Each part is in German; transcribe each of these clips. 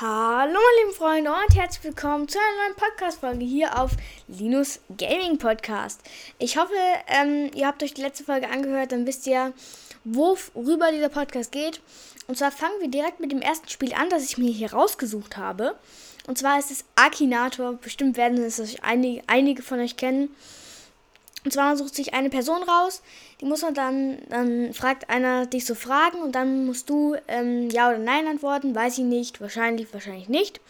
Hallo meine lieben Freunde und herzlich willkommen zu einer neuen Podcast-Folge hier auf Linus Gaming Podcast. Ich hoffe, ähm, ihr habt euch die letzte Folge angehört, dann wisst ihr, worüber dieser Podcast geht. Und zwar fangen wir direkt mit dem ersten Spiel an, das ich mir hier rausgesucht habe. Und zwar ist es Akinator. Bestimmt werden es einige, einige von euch kennen. Und zwar sucht sich eine Person raus, die muss man dann, dann fragt einer dich so Fragen und dann musst du ähm, Ja oder Nein antworten, weiß ich nicht, wahrscheinlich, wahrscheinlich nicht.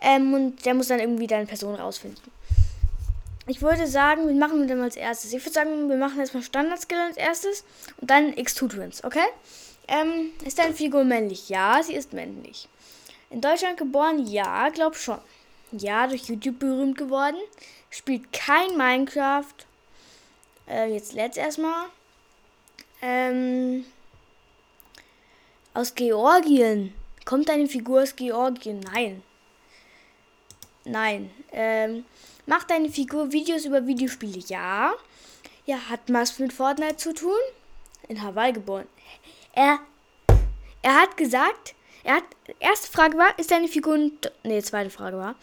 Ähm, und der muss dann irgendwie deine Person rausfinden. Ich würde sagen, wir machen dann als erstes. Ich würde sagen, wir machen erstmal Standard-Skill als erstes und dann X2 Twins, okay? Ähm, ist deine Figur männlich? Ja, sie ist männlich. In Deutschland geboren? Ja, glaub schon. Ja, durch YouTube berühmt geworden. Spielt kein Minecraft äh, jetzt letzt erstmal. Ähm, aus Georgien. Kommt deine Figur aus Georgien? Nein. Nein. Ähm, macht deine Figur Videos über Videospiele? Ja. Ja, hat was mit Fortnite zu tun? In Hawaii geboren. Er, er hat gesagt, er hat, erste Frage war, ist deine Figur, nee, zweite Frage war,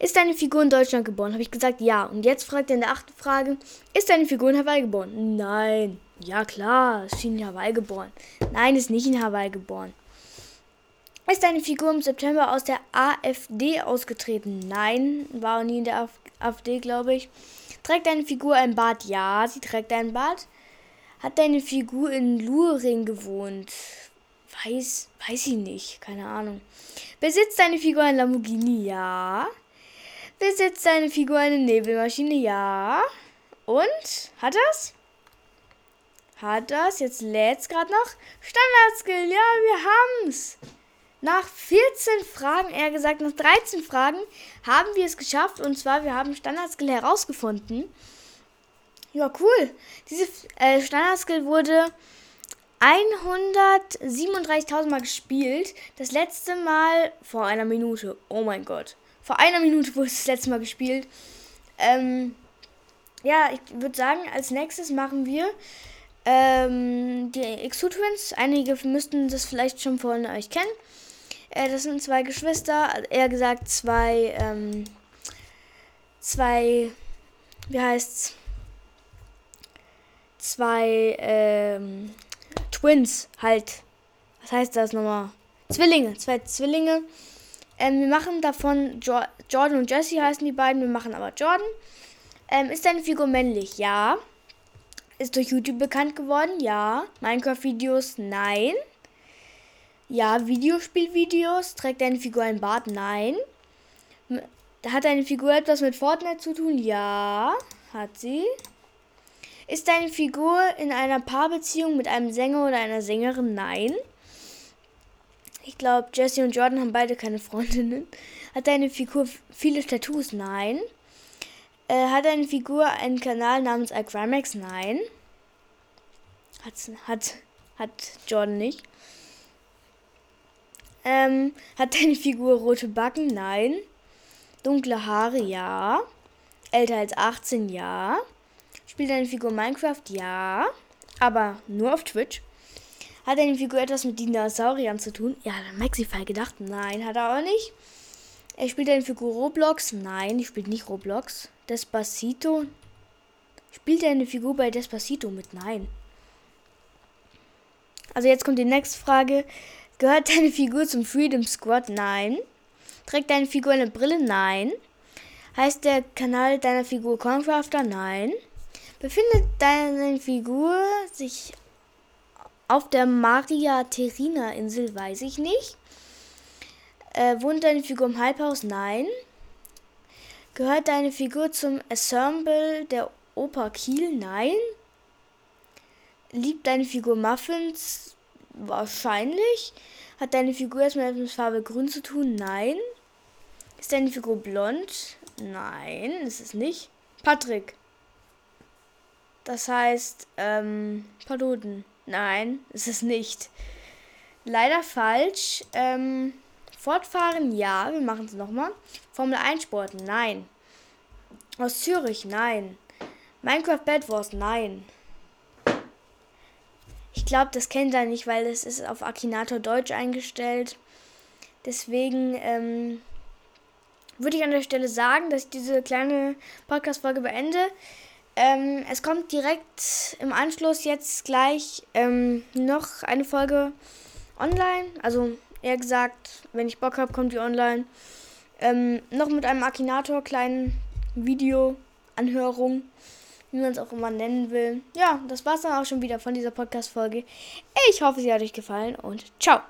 ist deine Figur in Deutschland geboren? Habe ich gesagt, ja. Und jetzt fragt er in der achten Frage, ist deine Figur in Hawaii geboren? Nein. Ja, klar, ist in Hawaii geboren. Nein, ist nicht in Hawaii geboren. Ist deine Figur im September aus der AfD ausgetreten? Nein, war nie in der AfD, glaube ich. Trägt deine Figur ein Bart? Ja, sie trägt ein Bart. Hat deine Figur in Luring gewohnt? Weiß, weiß ich nicht, keine Ahnung. Besitzt deine Figur ein Lamborghini? Ja. Besitzt deine Figur eine Nebelmaschine? Ja. Und? Hat das? Hat das? Jetzt lädt's gerade noch. Standardskill. Ja, wir haben's. Nach 14 Fragen, eher gesagt nach 13 Fragen, haben wir es geschafft. Und zwar, wir haben Standardskill herausgefunden. Ja, cool. Diese äh, Standardskill wurde 137.000 Mal gespielt. Das letzte Mal vor einer Minute. Oh mein Gott. Vor einer Minute wurde es das letzte Mal gespielt. Ähm, ja, ich würde sagen, als nächstes machen wir ähm, die X2 Twins. Einige müssten das vielleicht schon von euch kennen. Äh, das sind zwei Geschwister, eher gesagt zwei, ähm, zwei, wie heißt's? Zwei, ähm, Twins halt. Was heißt das nochmal? Zwillinge, zwei Zwillinge. Ähm, wir machen davon jo Jordan und Jesse heißen die beiden. Wir machen aber Jordan. Ähm, ist deine Figur männlich? Ja. Ist durch YouTube bekannt geworden? Ja. Minecraft-Videos? Nein. Ja. Videospielvideos? Trägt deine Figur ein Bart? Nein. Hat deine Figur etwas mit Fortnite zu tun? Ja. Hat sie. Ist deine Figur in einer Paarbeziehung mit einem Sänger oder einer Sängerin? Nein. Ich glaube, Jesse und Jordan haben beide keine Freundinnen. Hat deine Figur viele Tattoos? Nein. Äh, hat deine Figur einen Kanal namens Agramex? Nein. Hat, hat, hat Jordan nicht. Ähm, hat deine Figur rote Backen? Nein. Dunkle Haare? Ja. Älter als 18? Ja. Spielt deine Figur Minecraft? Ja. Aber nur auf Twitch. Hat deine Figur etwas mit Dinosauriern zu tun? Ja, dann Maxify gedacht. Nein, hat er auch nicht. Er spielt deine Figur Roblox? Nein, die spielt nicht Roblox. Despacito? Spielt deine Figur bei Despacito mit? Nein. Also jetzt kommt die nächste Frage. Gehört deine Figur zum Freedom Squad? Nein. Trägt deine Figur eine Brille? Nein. Heißt der Kanal deiner Figur Concrafter? Nein. Befindet deine Figur sich auf der Maria Terina Insel weiß ich nicht. Äh, wohnt deine Figur im Halbhaus? Nein. Gehört deine Figur zum Ensemble der Oper Kiel? Nein. Liebt deine Figur Muffins? Wahrscheinlich. Hat deine Figur erstmal mit Farbe grün zu tun? Nein. Ist deine Figur blond? Nein, ist es nicht. Patrick. Das heißt, ähm, Padoden. Nein, ist es nicht. Leider falsch. Ähm, fortfahren, ja. Wir machen es nochmal. Formel 1 Sport, nein. Aus Zürich, nein. Minecraft Bad Wars, nein. Ich glaube, das kennt er nicht, weil es ist auf Akinator Deutsch eingestellt. Deswegen ähm, würde ich an der Stelle sagen, dass ich diese kleine Podcast-Folge beende. Ähm, es kommt direkt im Anschluss jetzt gleich ähm, noch eine Folge online. Also eher gesagt, wenn ich Bock habe, kommt die online. Ähm, noch mit einem Akinator, kleinen Video-Anhörung, wie man es auch immer nennen will. Ja, das war es dann auch schon wieder von dieser Podcast-Folge. Ich hoffe, sie hat euch gefallen und ciao!